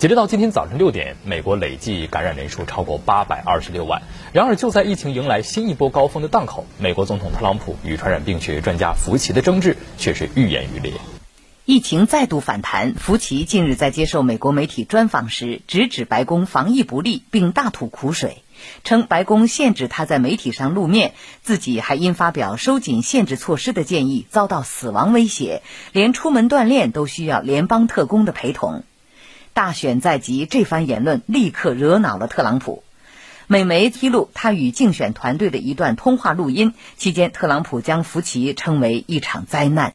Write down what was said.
截止到今天早晨六点，美国累计感染人数超过八百二十六万。然而，就在疫情迎来新一波高峰的档口，美国总统特朗普与传染病学专家福奇的争执却是愈演愈烈。疫情再度反弹，福奇近日在接受美国媒体专访时，直指白宫防疫不力，并大吐苦水，称白宫限制他在媒体上露面，自己还因发表收紧限制措施的建议遭到死亡威胁，连出门锻炼都需要联邦特工的陪同。大选在即，这番言论立刻惹恼了特朗普。美媒披露他与竞选团队的一段通话录音，期间特朗普将福奇称为一场灾难。